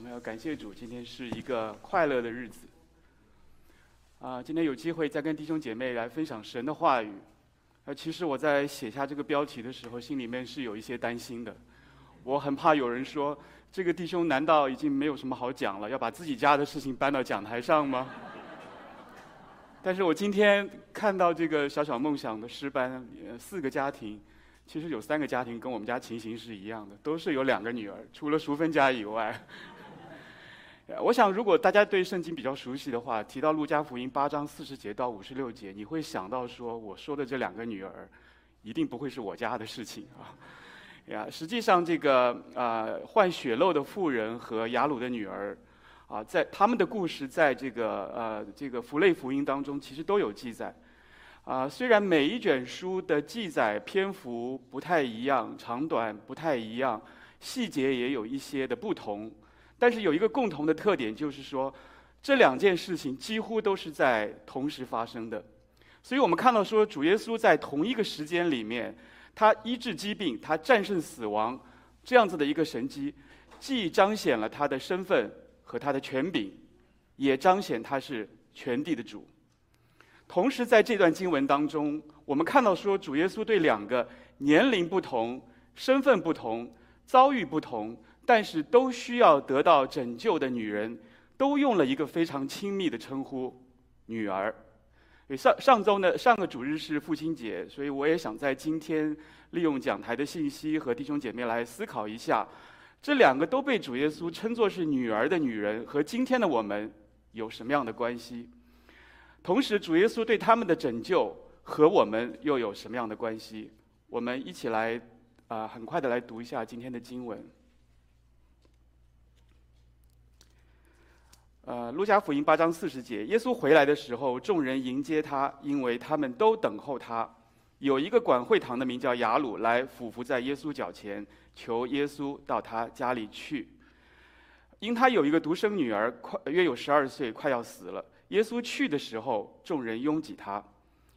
我们要感谢主，今天是一个快乐的日子。啊，今天有机会再跟弟兄姐妹来分享神的话语。啊，其实我在写下这个标题的时候，心里面是有一些担心的。我很怕有人说，这个弟兄难道已经没有什么好讲了，要把自己家的事情搬到讲台上吗？但是我今天看到这个小小梦想的诗班，四个家庭。其实有三个家庭跟我们家情形是一样的，都是有两个女儿，除了淑芬家以外。我想，如果大家对圣经比较熟悉的话，提到路加福音八章四十节到五十六节，你会想到说，我说的这两个女儿，一定不会是我家的事情啊。呀，实际上这个啊，患血漏的妇人和雅鲁的女儿，啊，在他们的故事，在这个呃这个福类福音当中，其实都有记载。啊，虽然每一卷书的记载篇幅不太一样，长短不太一样，细节也有一些的不同，但是有一个共同的特点，就是说这两件事情几乎都是在同时发生的。所以我们看到说，主耶稣在同一个时间里面，他医治疾病，他战胜死亡，这样子的一个神迹，既彰显了他的身份和他的权柄，也彰显他是全地的主。同时，在这段经文当中，我们看到说，主耶稣对两个年龄不同、身份不同、遭遇不同，但是都需要得到拯救的女人，都用了一个非常亲密的称呼“女儿”。上上周呢，上个主日是父亲节，所以我也想在今天利用讲台的信息和弟兄姐妹来思考一下，这两个都被主耶稣称作是女儿的女人和今天的我们有什么样的关系？同时，主耶稣对他们的拯救和我们又有什么样的关系？我们一起来，啊、很快的来读一下今天的经文。呃，路加福音八章四十节，耶稣回来的时候，众人迎接他，因为他们都等候他。有一个管会堂的名叫雅鲁，来俯伏在耶稣脚前，求耶稣到他家里去，因他有一个独生女儿，快约有十二岁，快要死了。耶稣去的时候，众人拥挤他。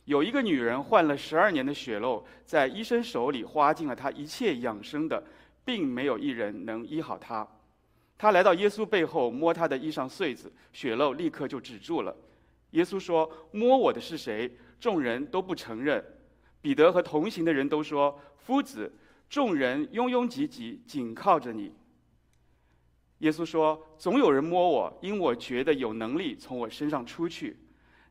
有一个女人患了十二年的血漏，在医生手里花尽了她一切养生的，并没有一人能医好她。他来到耶稣背后，摸他的衣裳穗子，血漏立刻就止住了。耶稣说：“摸我的是谁？”众人都不承认。彼得和同行的人都说：“夫子，众人拥拥挤挤，紧靠着你。”耶稣说：“总有人摸我，因我觉得有能力从我身上出去。”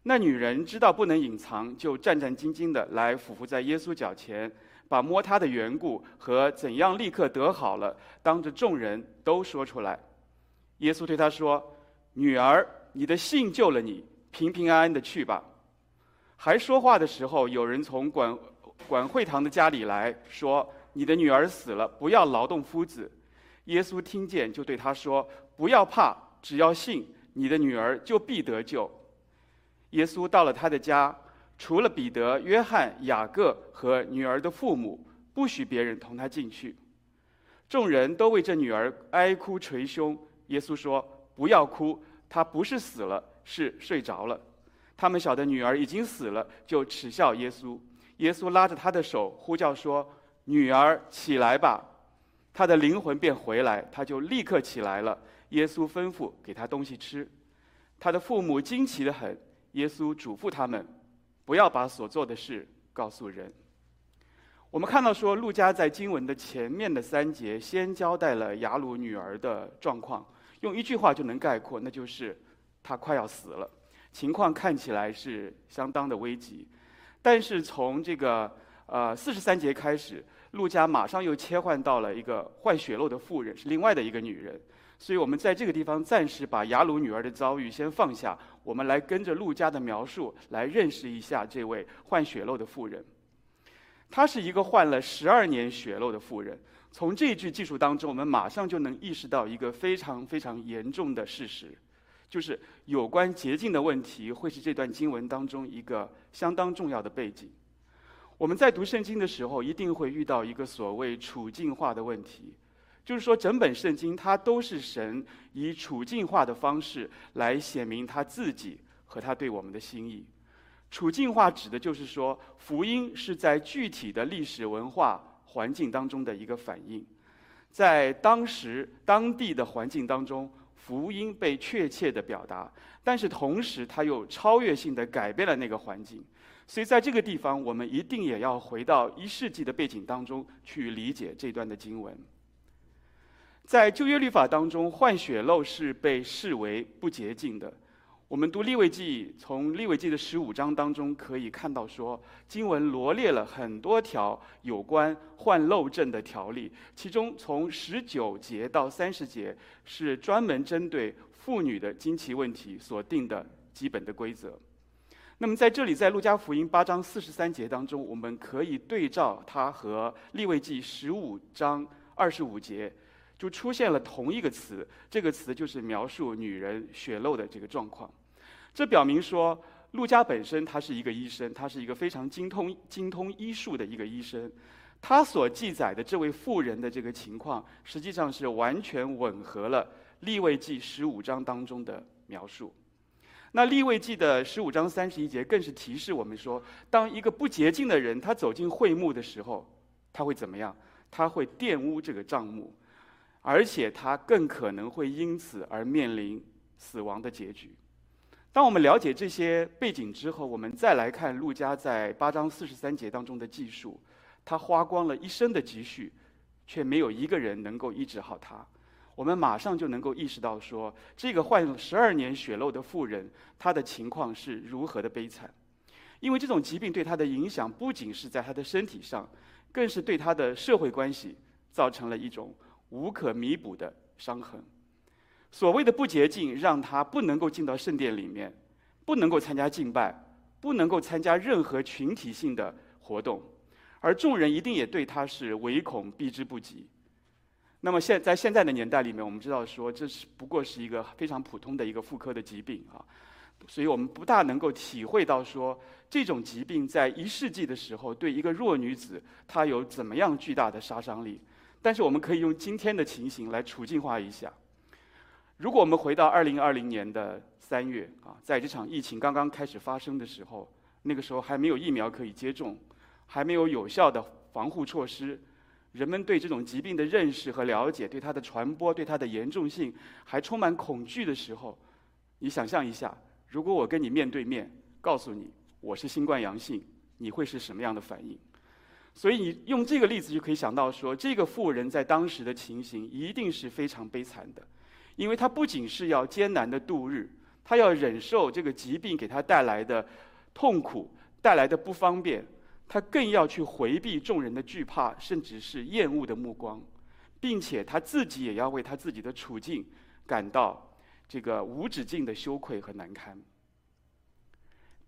那女人知道不能隐藏，就战战兢兢地来俯伏在耶稣脚前，把摸他的缘故和怎样立刻得好了，当着众人都说出来。耶稣对他说：“女儿，你的信救了你，平平安安的去吧。”还说话的时候，有人从管管会堂的家里来说：“你的女儿死了，不要劳动夫子。”耶稣听见，就对他说：“不要怕，只要信，你的女儿就必得救。”耶稣到了他的家，除了彼得、约翰、雅各和女儿的父母，不许别人同他进去。众人都为这女儿哀哭捶胸。耶稣说：“不要哭，她不是死了，是睡着了。”他们晓得女儿已经死了，就耻笑耶稣。耶稣拉着她的手，呼叫说：“女儿，起来吧。”他的灵魂便回来，他就立刻起来了。耶稣吩咐给他东西吃，他的父母惊奇得很。耶稣嘱咐他们，不要把所做的事告诉人。我们看到说，路加在经文的前面的三节，先交代了雅鲁女儿的状况，用一句话就能概括，那就是她快要死了，情况看起来是相当的危急。但是从这个呃四十三节开始。路加马上又切换到了一个患血漏的妇人，是另外的一个女人，所以我们在这个地方暂时把雅鲁女儿的遭遇先放下，我们来跟着陆家的描述来认识一下这位患血漏的妇人。她是一个患了十二年血漏的妇人。从这句记述当中，我们马上就能意识到一个非常非常严重的事实，就是有关洁净的问题会是这段经文当中一个相当重要的背景。我们在读圣经的时候，一定会遇到一个所谓处境化的问题，就是说，整本圣经它都是神以处境化的方式来显明他自己和他对我们的心意。处境化指的就是说，福音是在具体的历史文化环境当中的一个反应，在当时当地的环境当中，福音被确切的表达，但是同时它又超越性的改变了那个环境。所以在这个地方，我们一定也要回到一世纪的背景当中去理解这段的经文。在旧约律法当中，换血漏是被视为不洁净的。我们读利未记，从利未记的十五章当中可以看到说，经文罗列了很多条有关换漏症的条例，其中从十九节到三十节是专门针对妇女的经期问题所定的基本的规则。那么在这里，在路加福音八章四十三节当中，我们可以对照它和利未记十五章二十五节，就出现了同一个词，这个词就是描述女人血漏的这个状况。这表明说，陆家本身他是一个医生，他是一个非常精通精通医术的一个医生。他所记载的这位妇人的这个情况，实际上是完全吻合了利未记十五章当中的描述。那利未记的十五章三十一节更是提示我们说，当一个不洁净的人他走进会幕的时候，他会怎么样？他会玷污这个帐幕，而且他更可能会因此而面临死亡的结局。当我们了解这些背景之后，我们再来看陆家在八章四十三节当中的记述，他花光了一生的积蓄，却没有一个人能够医治好他。我们马上就能够意识到说，这个患十二年血漏的妇人，她的情况是如何的悲惨。因为这种疾病对她的影响不仅是在她的身体上，更是对她的社会关系造成了一种无可弥补的伤痕。所谓的不洁净，让他不能够进到圣殿里面，不能够参加敬拜，不能够参加任何群体性的活动，而众人一定也对他是唯恐避之不及。那么现在现在的年代里面，我们知道说这是不过是一个非常普通的一个妇科的疾病啊，所以我们不大能够体会到说这种疾病在一世纪的时候对一个弱女子她有怎么样巨大的杀伤力。但是我们可以用今天的情形来处境化一下。如果我们回到二零二零年的三月啊，在这场疫情刚刚开始发生的时候，那个时候还没有疫苗可以接种，还没有有效的防护措施，人们对这种疾病的认识和了解，对它的传播、对它的严重性还充满恐惧的时候，你想象一下，如果我跟你面对面，告诉你我是新冠阳性，你会是什么样的反应？所以你用这个例子就可以想到说，这个富人在当时的情形一定是非常悲惨的。因为他不仅是要艰难的度日，他要忍受这个疾病给他带来的痛苦、带来的不方便，他更要去回避众人的惧怕，甚至是厌恶的目光，并且他自己也要为他自己的处境感到这个无止境的羞愧和难堪。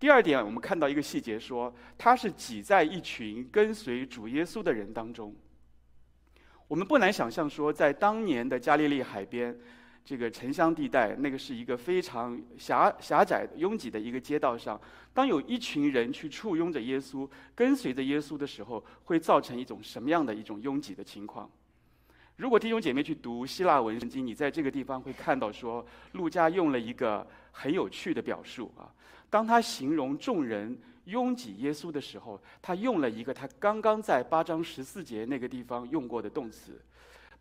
第二点，我们看到一个细节说，说他是挤在一群跟随主耶稣的人当中。我们不难想象说，在当年的加利利海边。这个城乡地带，那个是一个非常狭狭窄、拥挤的一个街道上。当有一群人去簇拥着耶稣、跟随着耶稣的时候，会造成一种什么样的一种拥挤的情况？如果弟兄姐妹去读希腊文圣经，你在这个地方会看到说，路加用了一个很有趣的表述啊。当他形容众人拥挤耶稣的时候，他用了一个他刚刚在八章十四节那个地方用过的动词。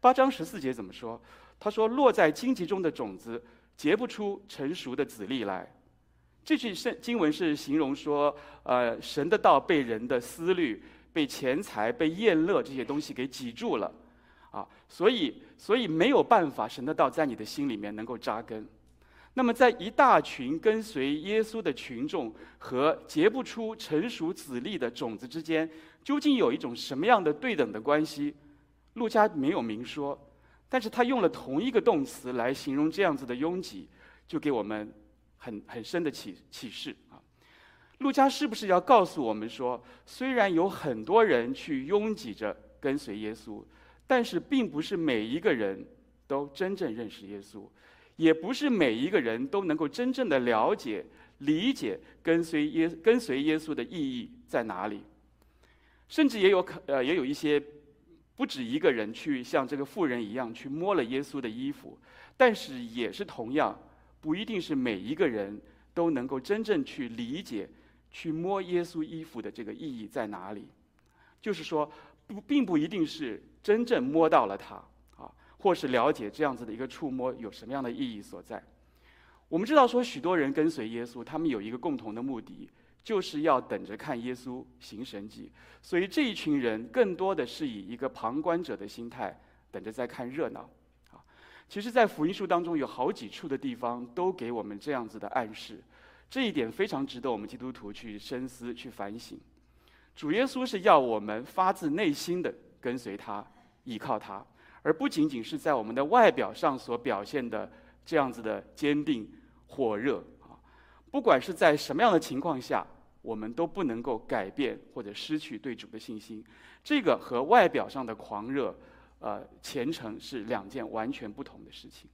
八章十四节怎么说？他说：“落在荆棘中的种子，结不出成熟的子粒来。”这句圣经文是形容说，呃，神的道被人的思虑、被钱财、被宴乐这些东西给挤住了，啊，所以，所以没有办法，神的道在你的心里面能够扎根。那么，在一大群跟随耶稣的群众和结不出成熟子粒的种子之间，究竟有一种什么样的对等的关系？路加没有明说。但是他用了同一个动词来形容这样子的拥挤，就给我们很很深的启启示啊。路加是不是要告诉我们说，虽然有很多人去拥挤着跟随耶稣，但是并不是每一个人都真正认识耶稣，也不是每一个人都能够真正的了解、理解跟随耶跟随耶稣的意义在哪里，甚至也有可呃也有一些。不止一个人去像这个妇人一样去摸了耶稣的衣服，但是也是同样，不一定是每一个人都能够真正去理解，去摸耶稣衣服的这个意义在哪里。就是说，不并不一定是真正摸到了它啊，或是了解这样子的一个触摸有什么样的意义所在。我们知道说，许多人跟随耶稣，他们有一个共同的目的，就是要等着看耶稣行神迹。所以这一群人更多的是以一个旁观者的心态，等着在看热闹。啊，其实，在福音书当中有好几处的地方都给我们这样子的暗示，这一点非常值得我们基督徒去深思、去反省。主耶稣是要我们发自内心的跟随他、依靠他，而不仅仅是在我们的外表上所表现的这样子的坚定。火热啊！不管是在什么样的情况下，我们都不能够改变或者失去对主的信心。这个和外表上的狂热、呃虔诚是两件完全不同的事情。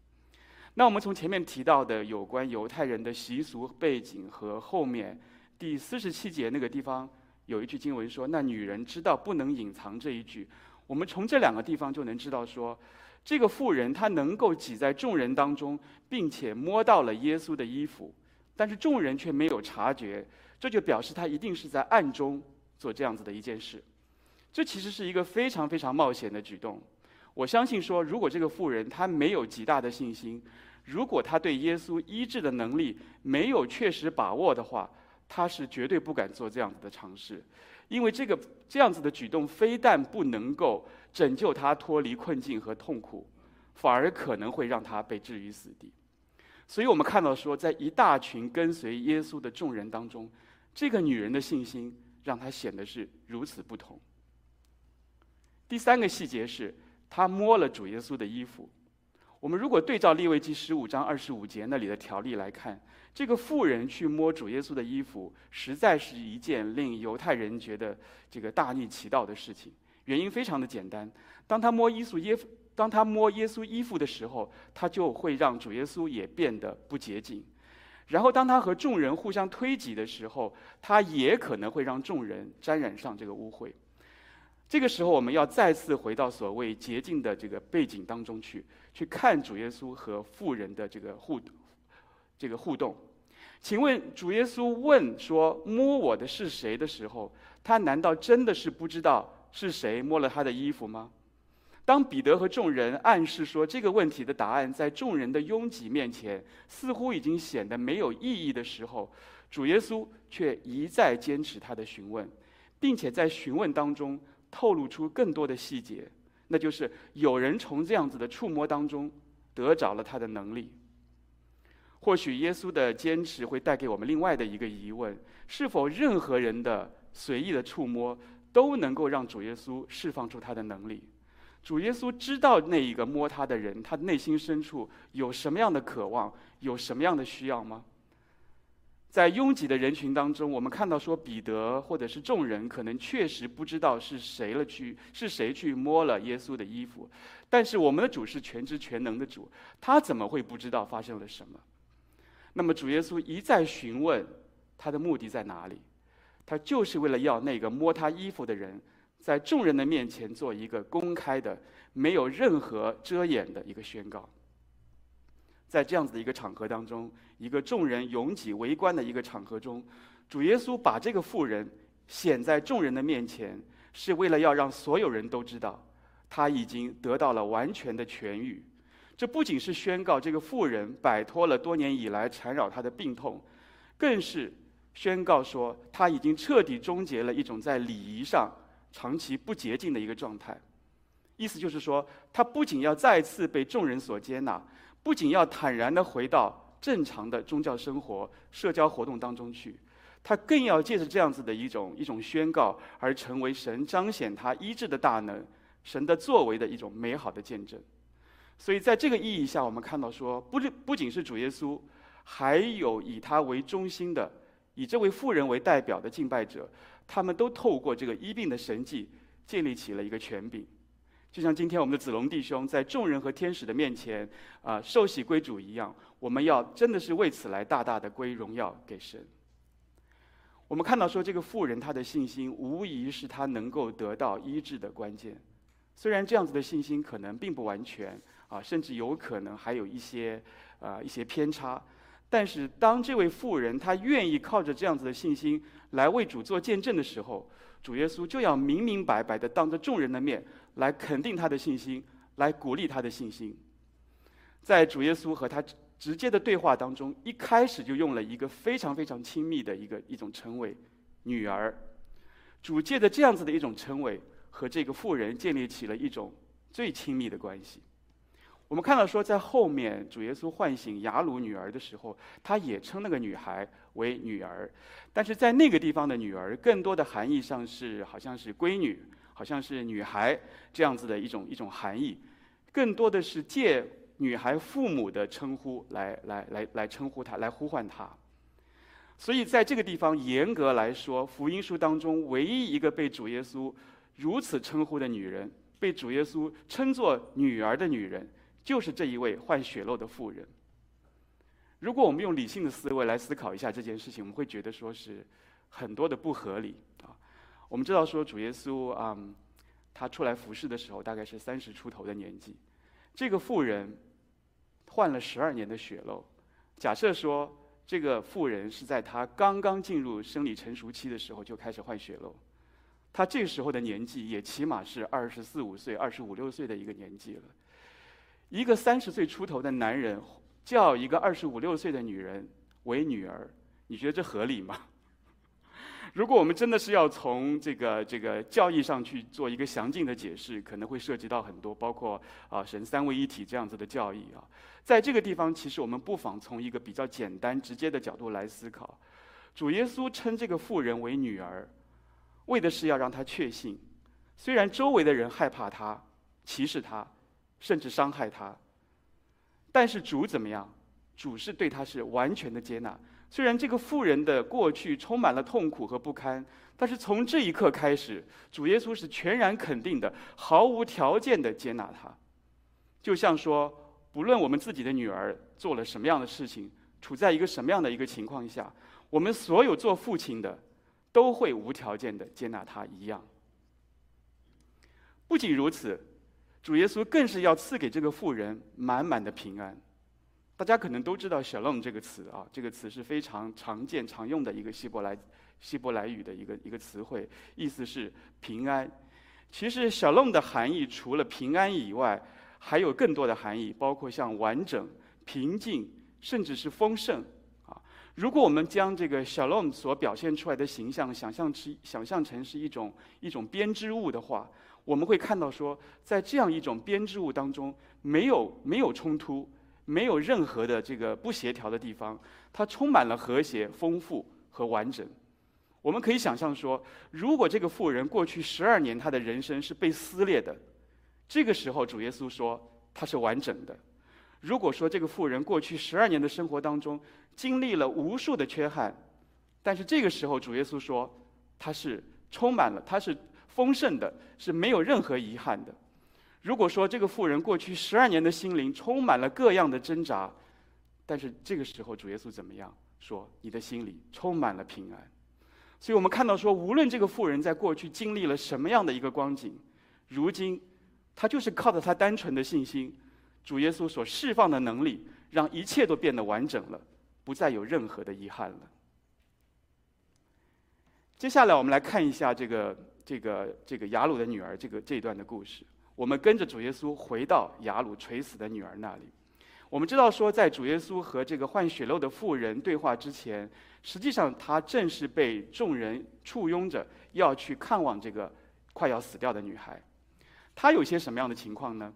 那我们从前面提到的有关犹太人的习俗背景和后面第四十七节那个地方有一句经文说：“那女人知道不能隐藏这一句。”我们从这两个地方就能知道说。这个妇人她能够挤在众人当中，并且摸到了耶稣的衣服，但是众人却没有察觉，这就表示她一定是在暗中做这样子的一件事。这其实是一个非常非常冒险的举动。我相信说，如果这个妇人她没有极大的信心，如果她对耶稣医治的能力没有确实把握的话，她是绝对不敢做这样子的尝试。因为这个这样子的举动，非但不能够拯救他脱离困境和痛苦，反而可能会让他被置于死地。所以我们看到说，在一大群跟随耶稣的众人当中，这个女人的信心让她显得是如此不同。第三个细节是，她摸了主耶稣的衣服。我们如果对照利未记十五章二十五节那里的条例来看。这个妇人去摸主耶稣的衣服，实在是一件令犹太人觉得这个大逆其道的事情。原因非常的简单，当他摸耶稣耶，当他摸耶稣衣服的时候，他就会让主耶稣也变得不洁净。然后当他和众人互相推挤的时候，他也可能会让众人沾染上这个污秽。这个时候，我们要再次回到所谓洁净的这个背景当中去，去看主耶稣和富人的这个互动。这个互动，请问主耶稣问说：“摸我的是谁？”的时候，他难道真的是不知道是谁摸了他的衣服吗？当彼得和众人暗示说这个问题的答案在众人的拥挤面前似乎已经显得没有意义的时候，主耶稣却一再坚持他的询问，并且在询问当中透露出更多的细节，那就是有人从这样子的触摸当中得着了他的能力。或许耶稣的坚持会带给我们另外的一个疑问：是否任何人的随意的触摸都能够让主耶稣释放出他的能力？主耶稣知道那一个摸他的人，他内心深处有什么样的渴望，有什么样的需要吗？在拥挤的人群当中，我们看到说彼得或者是众人可能确实不知道是谁了去是谁去摸了耶稣的衣服，但是我们的主是全知全能的主，他怎么会不知道发生了什么？那么主耶稣一再询问，他的目的在哪里？他就是为了要那个摸他衣服的人，在众人的面前做一个公开的、没有任何遮掩的一个宣告。在这样子的一个场合当中，一个众人拥挤围观的一个场合中，主耶稣把这个妇人显在众人的面前，是为了要让所有人都知道，他已经得到了完全的痊愈。这不仅是宣告这个妇人摆脱了多年以来缠绕她的病痛，更是宣告说她已经彻底终结了一种在礼仪上长期不洁净的一个状态。意思就是说，她不仅要再次被众人所接纳，不仅要坦然地回到正常的宗教生活、社交活动当中去，她更要借着这样子的一种一种宣告，而成为神彰显他医治的大能、神的作为的一种美好的见证。所以，在这个意义下，我们看到说，不不仅是主耶稣，还有以他为中心的、以这位妇人为代表的敬拜者，他们都透过这个医病的神迹，建立起了一个权柄。就像今天我们的子龙弟兄在众人和天使的面前啊、受洗归主一样，我们要真的是为此来大大的归荣耀给神。我们看到说，这个妇人她的信心，无疑是她能够得到医治的关键。虽然这样子的信心可能并不完全。啊，甚至有可能还有一些，啊，一些偏差。但是，当这位妇人她愿意靠着这样子的信心来为主做见证的时候，主耶稣就要明明白白的当着众人的面来肯定她的信心，来鼓励他的信心。在主耶稣和他直接的对话当中，一开始就用了一个非常非常亲密的一个一种称谓“女儿”。主借着这样子的一种称谓，和这个妇人建立起了一种最亲密的关系。我们看到说，在后面主耶稣唤醒雅鲁女儿的时候，他也称那个女孩为女儿，但是在那个地方的女儿，更多的含义上是好像是闺女，好像是女孩这样子的一种一种含义，更多的是借女孩父母的称呼来来来来称呼她，来呼唤她。所以在这个地方，严格来说，福音书当中唯一一个被主耶稣如此称呼的女人，被主耶稣称作女儿的女人，就是这一位患血漏的妇人。如果我们用理性的思维来思考一下这件事情，我们会觉得说是很多的不合理啊。我们知道说主耶稣啊，他出来服侍的时候大概是三十出头的年纪，这个妇人患了十二年的血漏，假设说。这个妇人是在她刚刚进入生理成熟期的时候就开始患血漏，她这时候的年纪也起码是二十四五岁、二十五六岁的一个年纪了。一个三十岁出头的男人叫一个二十五六岁的女人为女儿，你觉得这合理吗？如果我们真的是要从这个这个教义上去做一个详尽的解释，可能会涉及到很多，包括啊神三位一体这样子的教义啊。在这个地方，其实我们不妨从一个比较简单直接的角度来思考。主耶稣称这个妇人为女儿，为的是要让她确信，虽然周围的人害怕她、歧视她，甚至伤害他，但是主怎么样？主是对他是完全的接纳。虽然这个妇人的过去充满了痛苦和不堪，但是从这一刻开始，主耶稣是全然肯定的、毫无条件的接纳他。就像说，不论我们自己的女儿做了什么样的事情，处在一个什么样的一个情况下，我们所有做父亲的都会无条件的接纳她一样。不仅如此，主耶稣更是要赐给这个妇人满满的平安。大家可能都知道 “shalom” 这个词啊，这个词是非常常见、常用的一个希伯来希伯来语的一个一个词汇，意思是平安。其实 “shalom” 的含义除了平安以外，还有更多的含义，包括像完整、平静，甚至是丰盛啊。如果我们将这个 “shalom” 所表现出来的形象想象成想象成是一种一种编织物的话，我们会看到说，在这样一种编织物当中，没有没有冲突。没有任何的这个不协调的地方，它充满了和谐、丰富和完整。我们可以想象说，如果这个妇人过去十二年她的人生是被撕裂的，这个时候主耶稣说她是完整的。如果说这个妇人过去十二年的生活当中经历了无数的缺憾，但是这个时候主耶稣说她是充满了，她是丰盛的，是没有任何遗憾的。如果说这个妇人过去十二年的心灵充满了各样的挣扎，但是这个时候主耶稣怎么样说？你的心里充满了平安。所以我们看到说，无论这个妇人在过去经历了什么样的一个光景，如今她就是靠着她单纯的信心，主耶稣所释放的能力，让一切都变得完整了，不再有任何的遗憾了。接下来我们来看一下这个这个这个雅鲁的女儿这个这一段的故事。我们跟着主耶稣回到雅鲁垂死的女儿那里。我们知道说，在主耶稣和这个患血漏的妇人对话之前，实际上他正是被众人簇拥着要去看望这个快要死掉的女孩。她有些什么样的情况呢？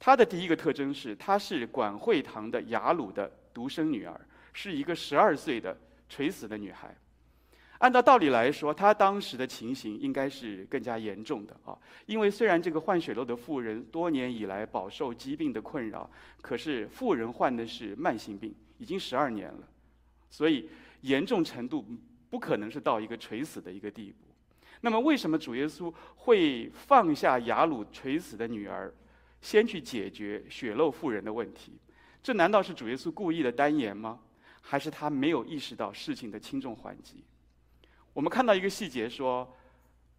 她的第一个特征是，她是管会堂的雅鲁的独生女儿，是一个十二岁的垂死的女孩。按照道理来说，他当时的情形应该是更加严重的啊，因为虽然这个患血漏的妇人多年以来饱受疾病的困扰，可是妇人患的是慢性病，已经十二年了，所以严重程度不可能是到一个垂死的一个地步。那么，为什么主耶稣会放下雅鲁垂死的女儿，先去解决血漏妇人的问题？这难道是主耶稣故意的单言吗？还是他没有意识到事情的轻重缓急？我们看到一个细节，说，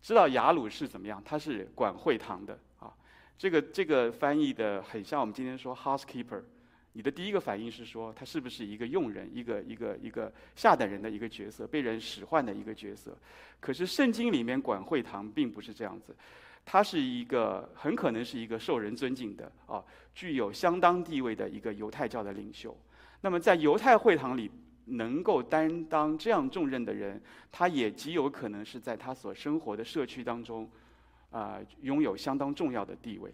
知道雅鲁是怎么样？他是管会堂的啊。这个这个翻译的很像我们今天说 housekeeper。你的第一个反应是说，他是不是一个佣人，一个一个一个下等人的一个角色，被人使唤的一个角色？可是圣经里面管会堂并不是这样子。他是一个很可能是一个受人尊敬的啊，具有相当地位的一个犹太教的领袖。那么在犹太会堂里能够担当这样重任的人，他也极有可能是在他所生活的社区当中，啊，拥有相当重要的地位。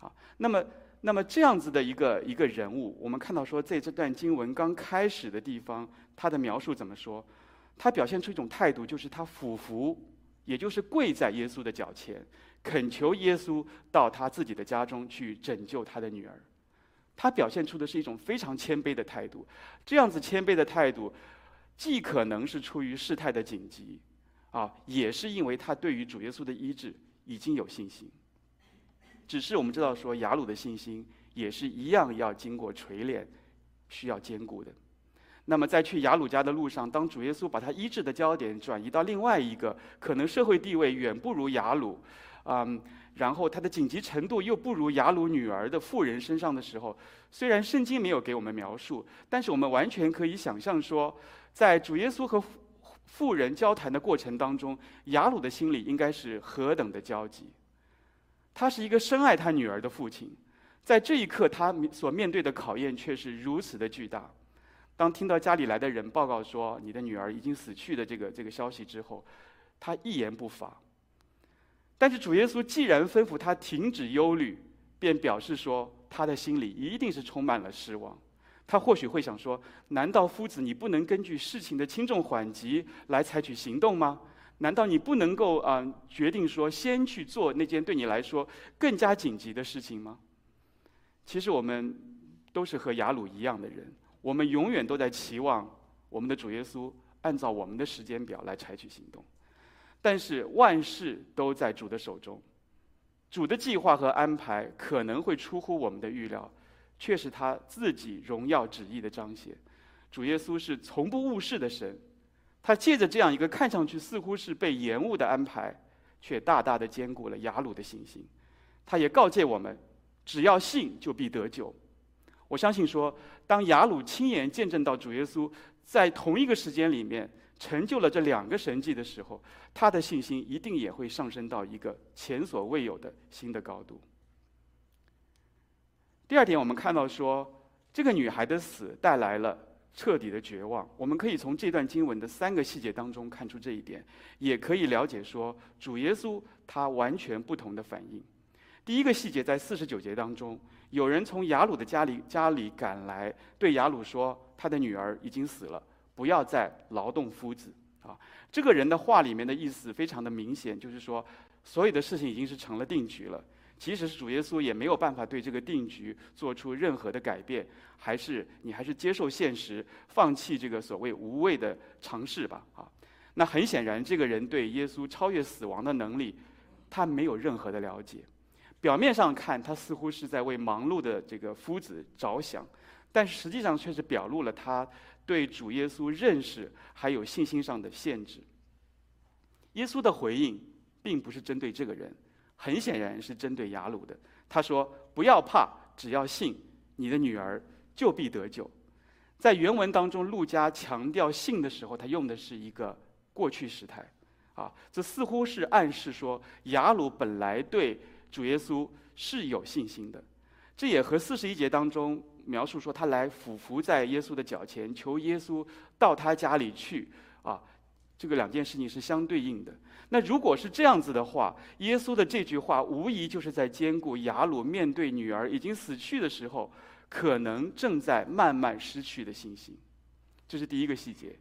啊，那么那么这样子的一个一个人物，我们看到说，在这段经文刚开始的地方，他的描述怎么说？他表现出一种态度，就是他俯伏，也就是跪在耶稣的脚前，恳求耶稣到他自己的家中去拯救他的女儿。他表现出的是一种非常谦卑的态度。这样子谦卑的态度，既可能是出于事态的紧急，啊，也是因为他对于主耶稣的医治已经有信心。只是我们知道说，雅鲁的信心也是一样要经过锤炼，需要坚固的。那么在去雅鲁家的路上，当主耶稣把他医治的焦点转移到另外一个可能社会地位远不如雅鲁，嗯，然后他的紧急程度又不如雅鲁女儿的妇人身上的时候，虽然圣经没有给我们描述，但是我们完全可以想象说，在主耶稣和妇人交谈的过程当中，雅鲁的心里应该是何等的焦急。他是一个深爱他女儿的父亲，在这一刻他所面对的考验却是如此的巨大。当听到家里来的人报告说你的女儿已经死去的这个这个消息之后，他一言不发。但是主耶稣既然吩咐他停止忧虑，便表示说他的心里一定是充满了失望。他或许会想说：难道夫子你不能根据事情的轻重缓急来采取行动吗？难道你不能够啊决定说先去做那件对你来说更加紧急的事情吗？其实我们都是和雅鲁一样的人。我们永远都在期望我们的主耶稣按照我们的时间表来采取行动，但是万事都在主的手中，主的计划和安排可能会出乎我们的预料，却是他自己荣耀旨意的彰显。主耶稣是从不误事的神，他借着这样一个看上去似乎是被延误的安排，却大大的坚固了雅鲁的信心。他也告诫我们，只要信，就必得救。我相信说，当雅鲁亲眼见证到主耶稣在同一个时间里面成就了这两个神迹的时候，他的信心一定也会上升到一个前所未有的新的高度。第二点，我们看到说，这个女孩的死带来了彻底的绝望。我们可以从这段经文的三个细节当中看出这一点，也可以了解说，主耶稣他完全不同的反应。第一个细节在四十九节当中。有人从雅鲁的家里家里赶来，对雅鲁说：“他的女儿已经死了，不要再劳动夫子。”啊，这个人的话里面的意思非常的明显，就是说，所有的事情已经是成了定局了。即使是主耶稣也没有办法对这个定局做出任何的改变，还是你还是接受现实，放弃这个所谓无谓的尝试吧。啊，那很显然，这个人对耶稣超越死亡的能力，他没有任何的了解。表面上看，他似乎是在为忙碌的这个夫子着想，但实际上却是表露了他对主耶稣认识还有信心上的限制。耶稣的回应并不是针对这个人，很显然是针对雅鲁的。他说：“不要怕，只要信，你的女儿就必得救。”在原文当中，路加强调信的时候，他用的是一个过去时态，啊，这似乎是暗示说雅鲁本来对。主耶稣是有信心的，这也和四十一节当中描述说他来俯伏在耶稣的脚前，求耶稣到他家里去啊，这个两件事情是相对应的。那如果是这样子的话，耶稣的这句话无疑就是在兼顾雅鲁面对女儿已经死去的时候，可能正在慢慢失去的信心。这是第一个细节。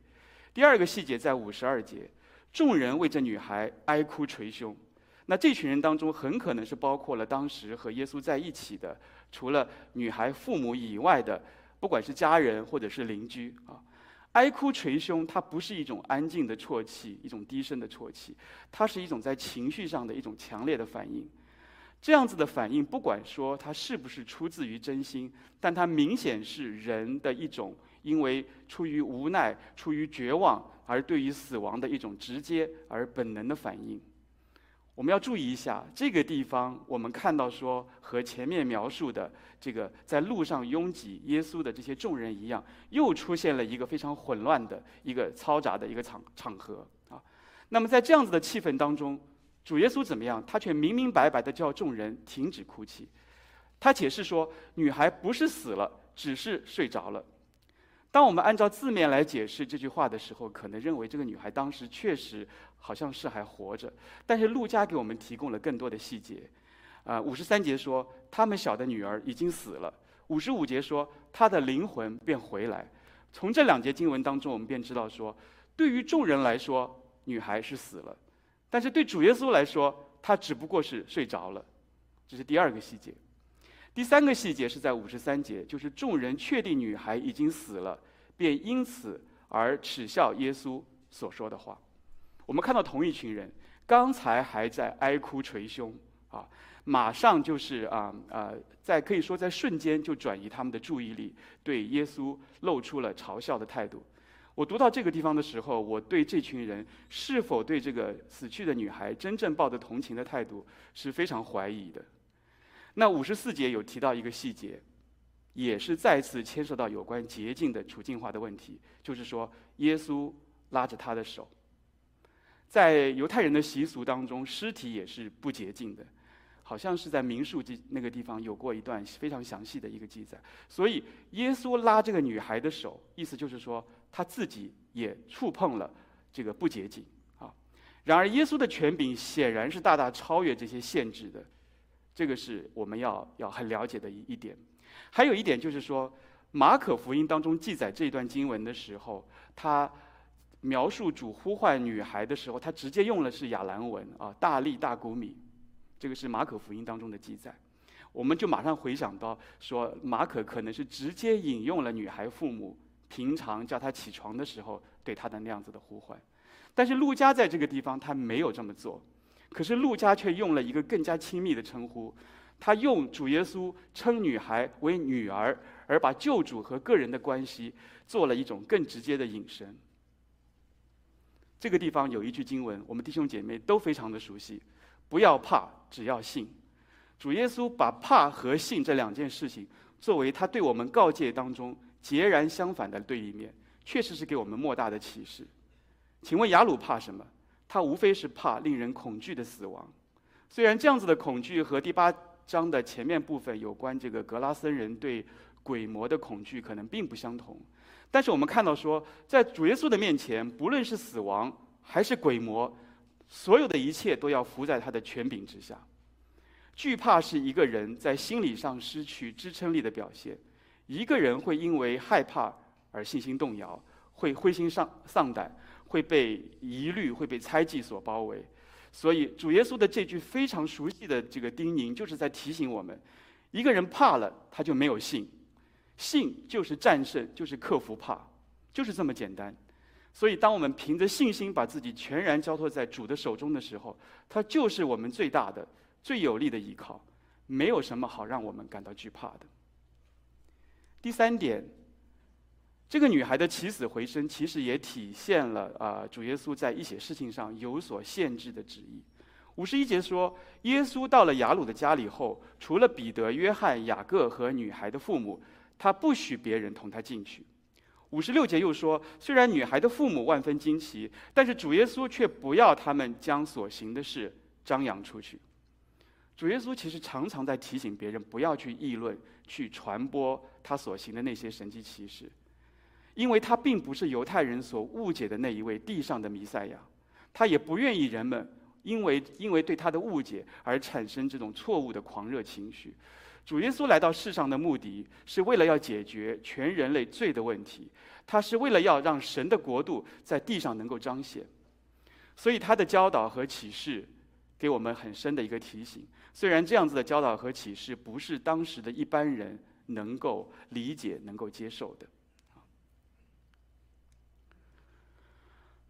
第二个细节在五十二节，众人为这女孩哀哭捶胸。那这群人当中，很可能是包括了当时和耶稣在一起的，除了女孩父母以外的，不管是家人或者是邻居啊。哀哭捶胸，它不是一种安静的啜泣，一种低声的啜泣，它是一种在情绪上的一种强烈的反应。这样子的反应，不管说它是不是出自于真心，但它明显是人的一种因为出于无奈、出于绝望而对于死亡的一种直接而本能的反应。我们要注意一下这个地方，我们看到说和前面描述的这个在路上拥挤耶稣的这些众人一样，又出现了一个非常混乱的一个嘈杂的一个场场合啊。那么在这样子的气氛当中，主耶稣怎么样？他却明明白白的叫众人停止哭泣。他解释说，女孩不是死了，只是睡着了。当我们按照字面来解释这句话的时候，可能认为这个女孩当时确实好像是还活着。但是路加给我们提供了更多的细节。啊，五十三节说他们小的女儿已经死了。五十五节说她的灵魂便回来。从这两节经文当中，我们便知道说，对于众人来说，女孩是死了；但是对主耶稣来说，她只不过是睡着了。这是第二个细节。第三个细节是在五十三节，就是众人确定女孩已经死了，便因此而耻笑耶稣所说的话。我们看到同一群人，刚才还在哀哭捶胸啊，马上就是啊啊，在可以说在瞬间就转移他们的注意力，对耶稣露出了嘲笑的态度。我读到这个地方的时候，我对这群人是否对这个死去的女孩真正抱着同情的态度是非常怀疑的。那五十四节有提到一个细节，也是再次牵涉到有关洁净的处境化的问题，就是说耶稣拉着他的手。在犹太人的习俗当中，尸体也是不洁净的，好像是在民数记那个地方有过一段非常详细的一个记载。所以耶稣拉这个女孩的手，意思就是说他自己也触碰了这个不洁净啊。然而耶稣的权柄显然是大大超越这些限制的。这个是我们要要很了解的一一点，还有一点就是说，马可福音当中记载这段经文的时候，他描述主呼唤女孩的时候，他直接用的是亚兰文啊，大力大古米，这个是马可福音当中的记载，我们就马上回想到说，马可可能是直接引用了女孩父母平常叫她起床的时候对她的那样子的呼唤，但是路加在这个地方他没有这么做。可是路加却用了一个更加亲密的称呼，他用主耶稣称女孩为女儿，而把救主和个人的关系做了一种更直接的引申。这个地方有一句经文，我们弟兄姐妹都非常的熟悉：不要怕，只要信。主耶稣把怕和信这两件事情作为他对我们告诫当中截然相反的对立面，确实是给我们莫大的启示。请问雅鲁怕什么？他无非是怕令人恐惧的死亡，虽然这样子的恐惧和第八章的前面部分有关这个格拉森人对鬼魔的恐惧可能并不相同，但是我们看到说，在主耶稣的面前，不论是死亡还是鬼魔，所有的一切都要服在他的权柄之下。惧怕是一个人在心理上失去支撑力的表现，一个人会因为害怕而信心动摇，会灰心丧丧胆。会被疑虑、会被猜忌所包围，所以主耶稣的这句非常熟悉的这个叮咛，就是在提醒我们：一个人怕了，他就没有信；信就是战胜，就是克服怕，就是这么简单。所以，当我们凭着信心把自己全然交托在主的手中的时候，他就是我们最大的、最有力的依靠，没有什么好让我们感到惧怕的。第三点。这个女孩的起死回生，其实也体现了啊，主耶稣在一些事情上有所限制的旨意。五十一节说，耶稣到了雅鲁的家里后，除了彼得、约翰、雅各和女孩的父母，他不许别人同他进去。五十六节又说，虽然女孩的父母万分惊奇，但是主耶稣却不要他们将所行的事张扬出去。主耶稣其实常常在提醒别人不要去议论、去传播他所行的那些神迹奇事。因为他并不是犹太人所误解的那一位地上的弥赛亚，他也不愿意人们因为因为对他的误解而产生这种错误的狂热情绪。主耶稣来到世上的目的是为了要解决全人类罪的问题，他是为了要让神的国度在地上能够彰显。所以他的教导和启示给我们很深的一个提醒。虽然这样子的教导和启示不是当时的一般人能够理解、能够接受的。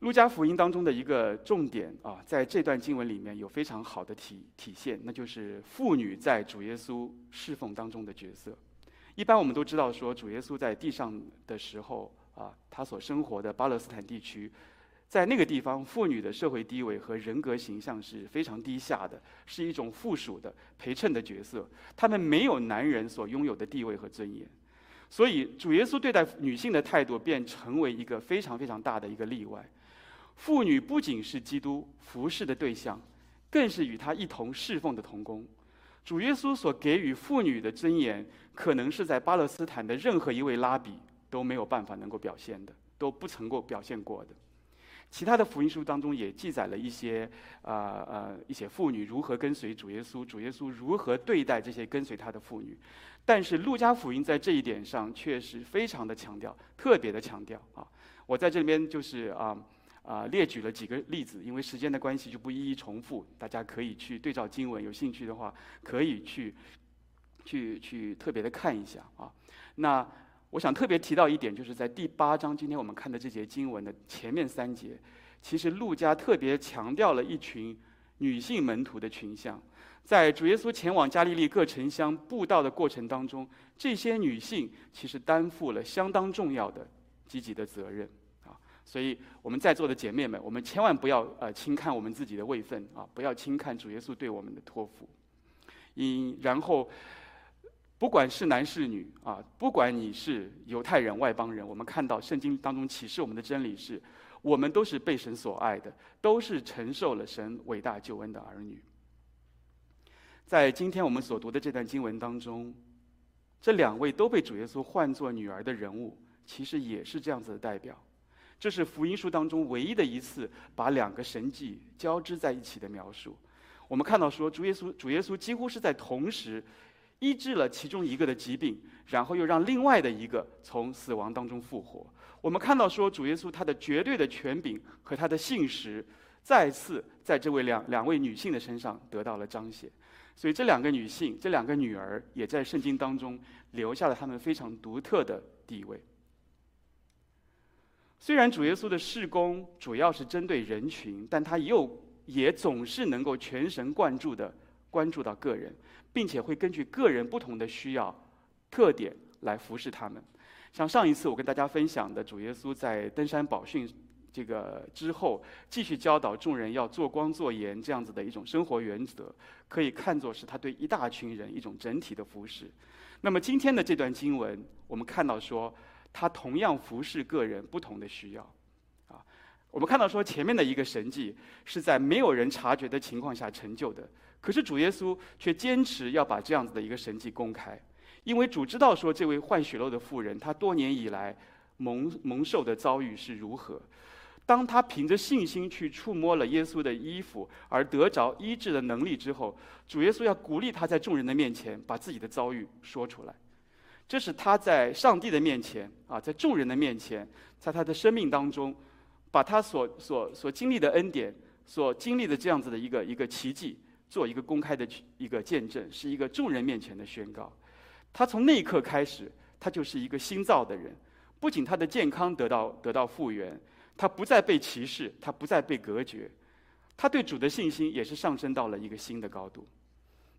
路加福音当中的一个重点啊，在这段经文里面有非常好的体体现，那就是妇女在主耶稣侍奉当中的角色。一般我们都知道说，主耶稣在地上的时候啊，他所生活的巴勒斯坦地区，在那个地方，妇女的社会地位和人格形象是非常低下的，是一种附属的陪衬的角色，他们没有男人所拥有的地位和尊严。所以，主耶稣对待女性的态度便成为一个非常非常大的一个例外。妇女不仅是基督服侍的对象，更是与他一同侍奉的同工。主耶稣所给予妇女的尊严，可能是在巴勒斯坦的任何一位拉比都没有办法能够表现的，都不曾够表现过的。其他的福音书当中也记载了一些，呃呃，一些妇女如何跟随主耶稣，主耶稣如何对待这些跟随他的妇女。但是路加福音在这一点上确实非常的强调，特别的强调啊。我在这里边就是啊。啊，列举了几个例子，因为时间的关系就不一一重复，大家可以去对照经文，有兴趣的话可以去，去去特别的看一下啊。那我想特别提到一点，就是在第八章今天我们看的这节经文的前面三节，其实路加特别强调了一群女性门徒的群像，在主耶稣前往加利利各城乡布道的过程当中，这些女性其实担负了相当重要的积极的责任。所以我们在座的姐妹们，我们千万不要呃轻看我们自己的位分啊，不要轻看主耶稣对我们的托付。因然后，不管是男是女啊，不管你是犹太人、外邦人，我们看到圣经当中启示我们的真理是，我们都是被神所爱的，都是承受了神伟大救恩的儿女。在今天我们所读的这段经文当中，这两位都被主耶稣唤作女儿的人物，其实也是这样子的代表。这是福音书当中唯一的一次把两个神迹交织在一起的描述。我们看到说，主耶稣主耶稣几乎是在同时医治了其中一个的疾病，然后又让另外的一个从死亡当中复活。我们看到说，主耶稣他的绝对的权柄和他的信实，再次在这位两两位女性的身上得到了彰显。所以这两个女性，这两个女儿，也在圣经当中留下了她们非常独特的地位。虽然主耶稣的事工主要是针对人群，但他又也总是能够全神贯注地关注到个人，并且会根据个人不同的需要、特点来服侍他们。像上一次我跟大家分享的，主耶稣在登山宝训这个之后，继续教导众人要做光做盐这样子的一种生活原则，可以看作是他对一大群人一种整体的服侍。那么今天的这段经文，我们看到说。他同样服侍个人不同的需要，啊，我们看到说前面的一个神迹是在没有人察觉的情况下成就的，可是主耶稣却坚持要把这样子的一个神迹公开，因为主知道说这位患血漏的妇人，她多年以来蒙 蒙受的遭遇是如何，当她凭着信心去触摸了耶稣的衣服而得着医治的能力之后，主耶稣要鼓励她在众人的面前把自己的遭遇说出来。这是他在上帝的面前啊，在众人的面前，在他的生命当中，把他所所所经历的恩典，所经历的这样子的一个一个奇迹，做一个公开的一个见证，是一个众人面前的宣告。他从那一刻开始，他就是一个新造的人。不仅他的健康得到得到复原，他不再被歧视，他不再被隔绝，他对主的信心也是上升到了一个新的高度。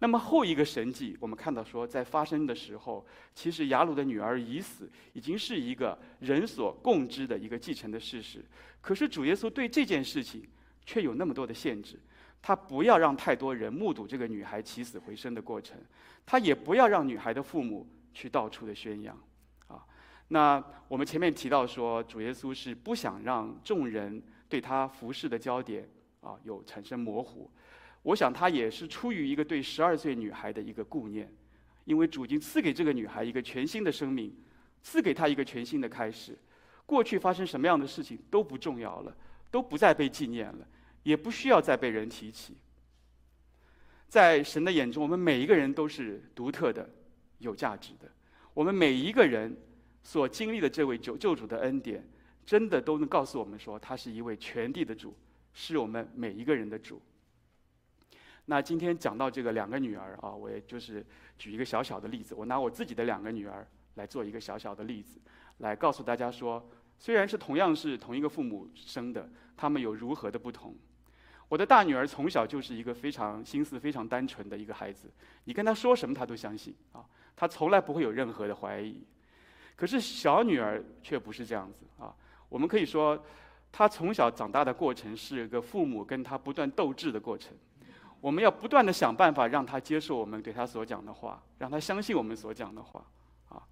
那么后一个神迹，我们看到说，在发生的时候，其实雅鲁的女儿已死，已经是一个人所共知的一个既成的事实。可是主耶稣对这件事情却有那么多的限制，他不要让太多人目睹这个女孩起死回生的过程，他也不要让女孩的父母去到处的宣扬。啊，那我们前面提到说，主耶稣是不想让众人对他服侍的焦点啊有产生模糊。我想他也是出于一个对十二岁女孩的一个顾念，因为主已经赐给这个女孩一个全新的生命，赐给她一个全新的开始。过去发生什么样的事情都不重要了，都不再被纪念了，也不需要再被人提起。在神的眼中，我们每一个人都是独特的、有价值的。我们每一个人所经历的这位救救主的恩典，真的都能告诉我们说，他是一位全地的主，是我们每一个人的主。那今天讲到这个两个女儿啊，我也就是举一个小小的例子，我拿我自己的两个女儿来做一个小小的例子，来告诉大家说，虽然是同样是同一个父母生的，她们有如何的不同。我的大女儿从小就是一个非常心思非常单纯的一个孩子，你跟她说什么她都相信啊，她从来不会有任何的怀疑。可是小女儿却不是这样子啊，我们可以说，她从小长大的过程是一个父母跟她不断斗智的过程。我们要不断地想办法让他接受我们对他所讲的话，让他相信我们所讲的话，啊。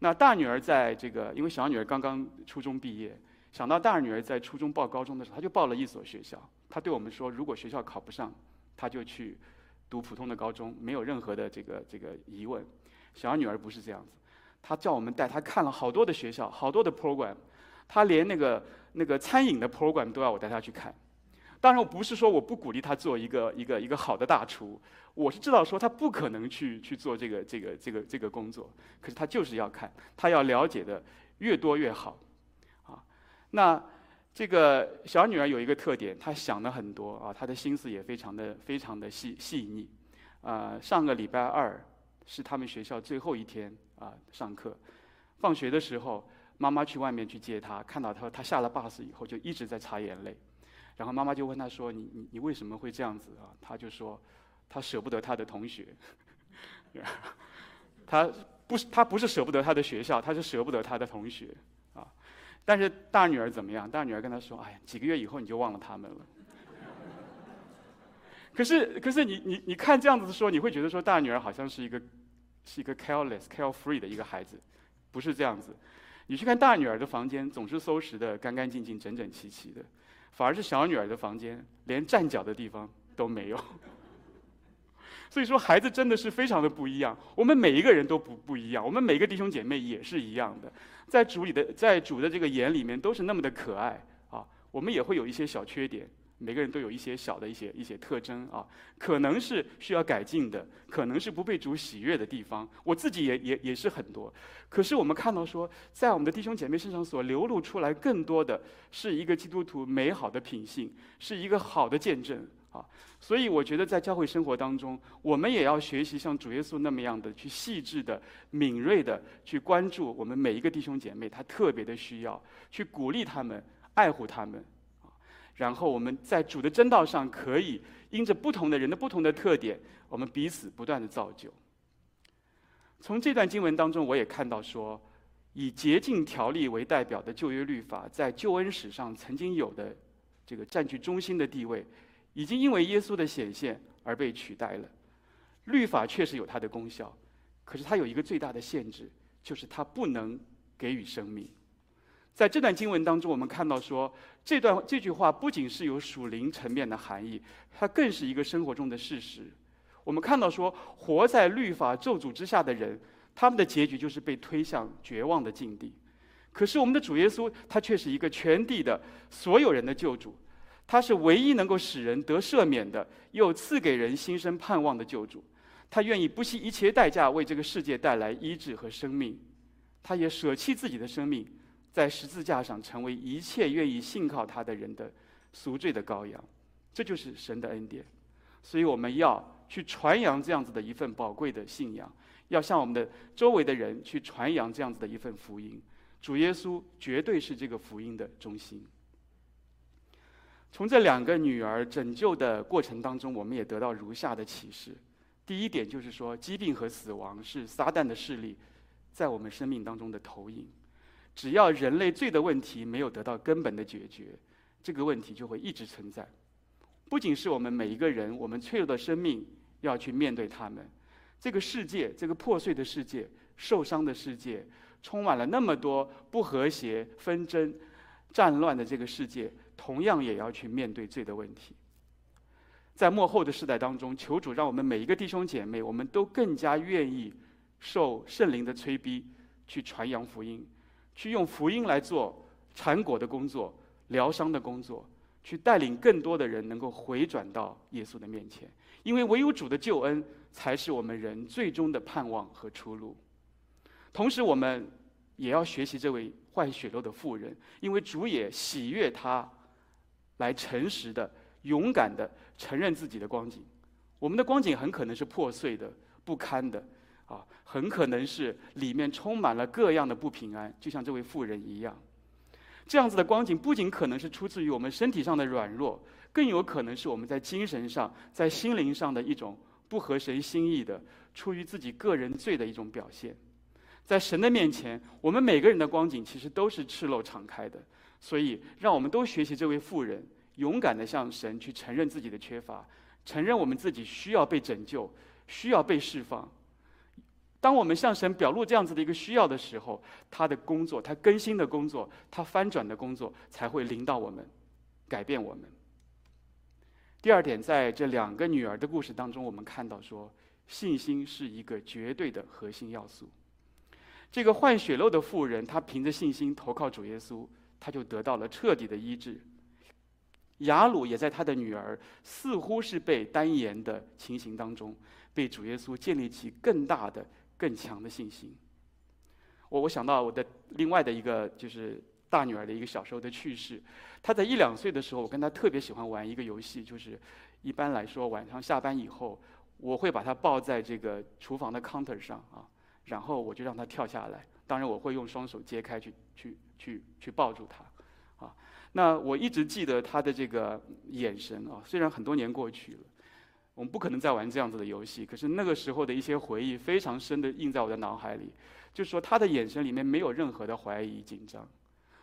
那大女儿在这个，因为小女儿刚刚初中毕业，想到大女儿在初中报高中的时候，她就报了一所学校。她对我们说，如果学校考不上，她就去读普通的高中，没有任何的这个这个疑问。小女儿不是这样子，她叫我们带她看了好多的学校，好多的 program，她连那个那个餐饮的 program 都要我带她去看。当然，我不是说我不鼓励他做一个一个一个好的大厨，我是知道说他不可能去去做这个这个这个这个工作，可是他就是要看，他要了解的越多越好，啊，那这个小女儿有一个特点，她想的很多啊，她的心思也非常的非常的细细腻，啊，上个礼拜二。是他们学校最后一天啊，上课，放学的时候，妈妈去外面去接他，看到他，他下了 bus 以后就一直在擦眼泪，然后妈妈就问他说：“你你你为什么会这样子啊？”他就说：“他舍不得他的同学，他不是他不是舍不得他的学校，他是舍不得他的同学啊。”但是大女儿怎么样？大女儿跟他说：“哎呀，几个月以后你就忘了他们了。”可是，可是你你你看这样子说，你会觉得说大女儿好像是一个是一个 careless、carefree 的一个孩子，不是这样子。你去看大女儿的房间，总是收拾的干干净净、整整齐齐的，反而是小女儿的房间连站脚的地方都没有。所以说，孩子真的是非常的不一样。我们每一个人都不不一样，我们每个弟兄姐妹也是一样的，在主里的在主的这个眼里面都是那么的可爱啊。我们也会有一些小缺点。每个人都有一些小的一些一些特征啊，可能是需要改进的，可能是不被主喜悦的地方。我自己也也也是很多，可是我们看到说，在我们的弟兄姐妹身上所流露出来，更多的是一个基督徒美好的品性，是一个好的见证啊。所以我觉得在教会生活当中，我们也要学习像主耶稣那么样的去细致的、敏锐的去关注我们每一个弟兄姐妹，他特别的需要，去鼓励他们，爱护他们。然后我们在主的真道上，可以因着不同的人的不同的特点，我们彼此不断的造就。从这段经文当中，我也看到说，以洁净条例为代表的旧约律法，在救恩史上曾经有的这个占据中心的地位，已经因为耶稣的显现而被取代了。律法确实有它的功效，可是它有一个最大的限制，就是它不能给予生命。在这段经文当中，我们看到说，这段这句话不仅是有属灵层面的含义，它更是一个生活中的事实。我们看到说，活在律法咒诅之下的人，他们的结局就是被推向绝望的境地。可是我们的主耶稣，他却是一个全地的所有人的救主，他是唯一能够使人得赦免的，又赐给人新生盼望的救主。他愿意不惜一切代价为这个世界带来医治和生命，他也舍弃自己的生命。在十字架上成为一切愿意信靠他的人的赎罪的羔羊，这就是神的恩典。所以我们要去传扬这样子的一份宝贵的信仰，要向我们的周围的人去传扬这样子的一份福音。主耶稣绝对是这个福音的中心。从这两个女儿拯救的过程当中，我们也得到如下的启示：第一点就是说，疾病和死亡是撒旦的势力在我们生命当中的投影。只要人类罪的问题没有得到根本的解决，这个问题就会一直存在。不仅是我们每一个人，我们脆弱的生命要去面对他们。这个世界，这个破碎的世界，受伤的世界，充满了那么多不和谐、纷争、战乱的这个世界，同样也要去面对罪的问题。在末后的世代当中，求主让我们每一个弟兄姐妹，我们都更加愿意受圣灵的催逼，去传扬福音。去用福音来做产果的工作、疗伤的工作，去带领更多的人能够回转到耶稣的面前。因为唯有主的救恩才是我们人最终的盼望和出路。同时，我们也要学习这位坏血肉的妇人，因为主也喜悦她来诚实的、勇敢的承认自己的光景。我们的光景很可能是破碎的、不堪的。啊，很可能是里面充满了各样的不平安，就像这位妇人一样。这样子的光景不仅可能是出自于我们身体上的软弱，更有可能是我们在精神上、在心灵上的一种不合神心意的、出于自己个人罪的一种表现。在神的面前，我们每个人的光景其实都是赤露敞开的。所以，让我们都学习这位妇人，勇敢地向神去承认自己的缺乏，承认我们自己需要被拯救，需要被释放。当我们向神表露这样子的一个需要的时候，他的工作，他更新的工作，他翻转的工作，才会临到我们，改变我们。第二点，在这两个女儿的故事当中，我们看到说，信心是一个绝对的核心要素。这个患血漏的妇人，她凭着信心投靠主耶稣，她就得到了彻底的医治。雅鲁也在他的女儿似乎是被单言的情形当中，被主耶稣建立起更大的、更强的信心。我我想到我的另外的一个就是大女儿的一个小时候的趣事。她在一两岁的时候，我跟她特别喜欢玩一个游戏，就是一般来说晚上下班以后，我会把她抱在这个厨房的 counter 上啊，然后我就让她跳下来。当然我会用双手揭开去去去去抱住她，啊，那我一直记得她的这个眼神啊，虽然很多年过去了，我们不可能再玩这样子的游戏，可是那个时候的一些回忆非常深的印在我的脑海里，就是说他的眼神里面没有任何的怀疑紧张，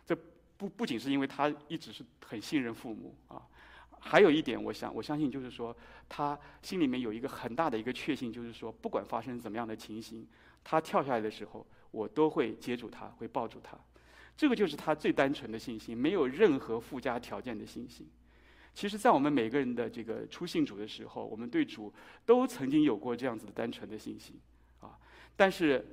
这。不不仅是因为他一直是很信任父母啊，还有一点，我想我相信就是说，他心里面有一个很大的一个确信，就是说，不管发生怎么样的情形，他跳下来的时候，我都会接住他，会抱住他。这个就是他最单纯的信心，没有任何附加条件的信心。其实，在我们每个人的这个初信主的时候，我们对主都曾经有过这样子的单纯的信心啊。但是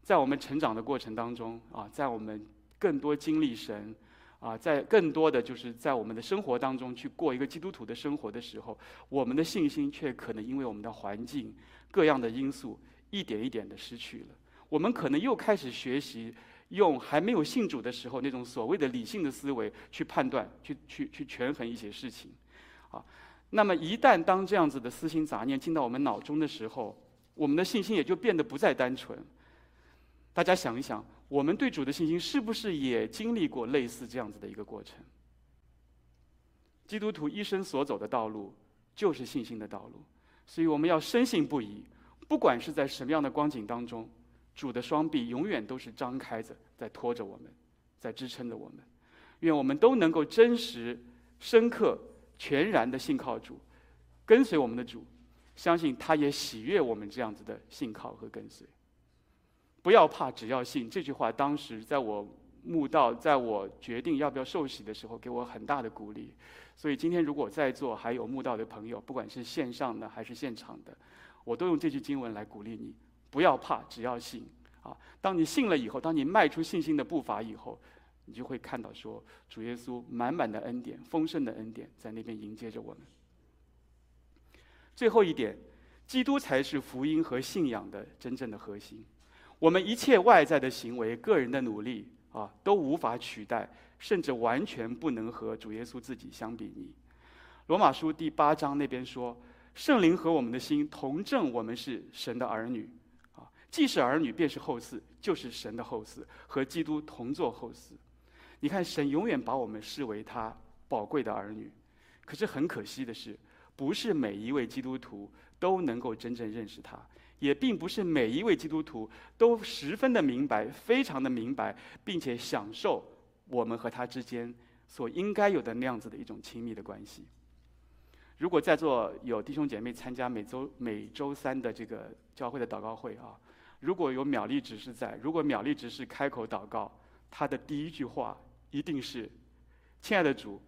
在我们成长的过程当中啊，在我们更多经历神，啊，在更多的就是在我们的生活当中去过一个基督徒的生活的时候，我们的信心却可能因为我们的环境各样的因素，一点一点的失去了。我们可能又开始学习用还没有信主的时候那种所谓的理性的思维去判断、去去去权衡一些事情，啊，那么一旦当这样子的私心杂念进到我们脑中的时候，我们的信心也就变得不再单纯。大家想一想。我们对主的信心是不是也经历过类似这样子的一个过程？基督徒一生所走的道路就是信心的道路，所以我们要深信不疑。不管是在什么样的光景当中，主的双臂永远都是张开着，在拖着我们，在支撑着我们。愿我们都能够真实、深刻、全然的信靠主，跟随我们的主，相信他也喜悦我们这样子的信靠和跟随。不要怕，只要信。这句话当时在我慕道，在我决定要不要受洗的时候，给我很大的鼓励。所以今天如果在座还有慕道的朋友，不管是线上的还是现场的，我都用这句经文来鼓励你：不要怕，只要信。啊，当你信了以后，当你迈出信心的步伐以后，你就会看到说，主耶稣满满的恩典、丰盛的恩典在那边迎接着我们。最后一点，基督才是福音和信仰的真正的核心。我们一切外在的行为、个人的努力啊，都无法取代，甚至完全不能和主耶稣自己相比拟。罗马书第八章那边说：“圣灵和我们的心同证，我们是神的儿女。”既是儿女，便是后嗣，就是神的后嗣，和基督同作后嗣。你看，神永远把我们视为他宝贵的儿女。可是很可惜的是，不是每一位基督徒都能够真正认识他。也并不是每一位基督徒都十分的明白，非常的明白，并且享受我们和他之间所应该有的那样子的一种亲密的关系。如果在座有弟兄姐妹参加每周每周三的这个教会的祷告会啊，如果有秒力执事在，如果秒力执事开口祷告，他的第一句话一定是：“亲爱的主，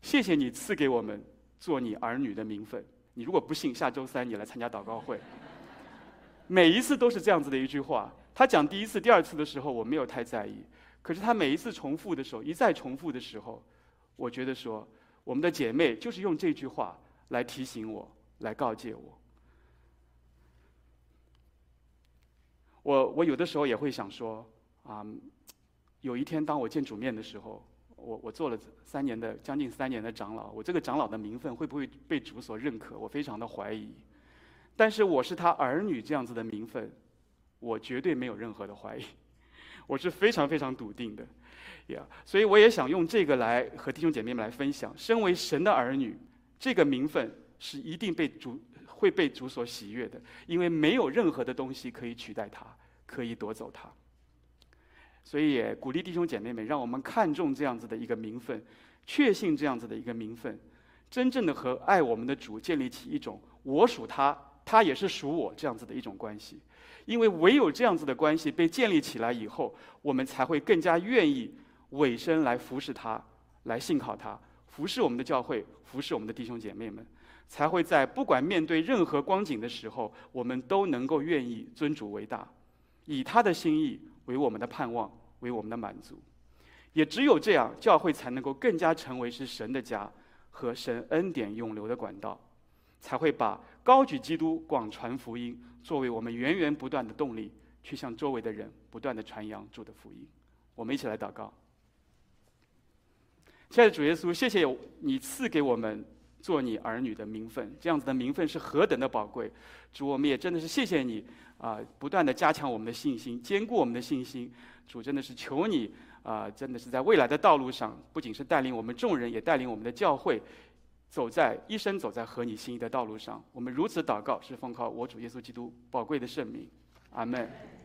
谢谢你赐给我们做你儿女的名分。”你如果不信，下周三你来参加祷告会。每一次都是这样子的一句话。他讲第一次、第二次的时候，我没有太在意。可是他每一次重复的时候，一再重复的时候，我觉得说，我们的姐妹就是用这句话来提醒我，来告诫我。我我有的时候也会想说，啊，有一天当我见主面的时候，我我做了三年的将近三年的长老，我这个长老的名分会不会被主所认可？我非常的怀疑。但是我是他儿女这样子的名分，我绝对没有任何的怀疑，我是非常非常笃定的，呀，所以我也想用这个来和弟兄姐妹们来分享，身为神的儿女，这个名分是一定被主会被主所喜悦的，因为没有任何的东西可以取代他，可以夺走他。所以也鼓励弟兄姐妹们，让我们看重这样子的一个名分，确信这样子的一个名分，真正的和爱我们的主建立起一种我属他。他也是属我这样子的一种关系，因为唯有这样子的关系被建立起来以后，我们才会更加愿意委身来服侍他，来信靠他，服侍我们的教会，服侍我们的弟兄姐妹们。才会在不管面对任何光景的时候，我们都能够愿意尊主为大，以他的心意为我们的盼望，为我们的满足。也只有这样，教会才能够更加成为是神的家和神恩典涌流的管道，才会把高举基督、广传福音作为我们源源不断的动力，去向周围的人不断的传扬主的福音。我们一起来祷告。亲爱的主耶稣，谢谢你赐给我们做你儿女的名分，这样子的名分是何等的宝贵。主，我们也真的是谢谢你啊，不断的加强我们的信心，坚固我们的信心。主，真的是求你。啊，真的是在未来的道路上，不仅是带领我们众人，也带领我们的教会，走在一生走在合你心意的道路上。我们如此祷告，是奉靠我主耶稣基督宝贵的圣名，阿门。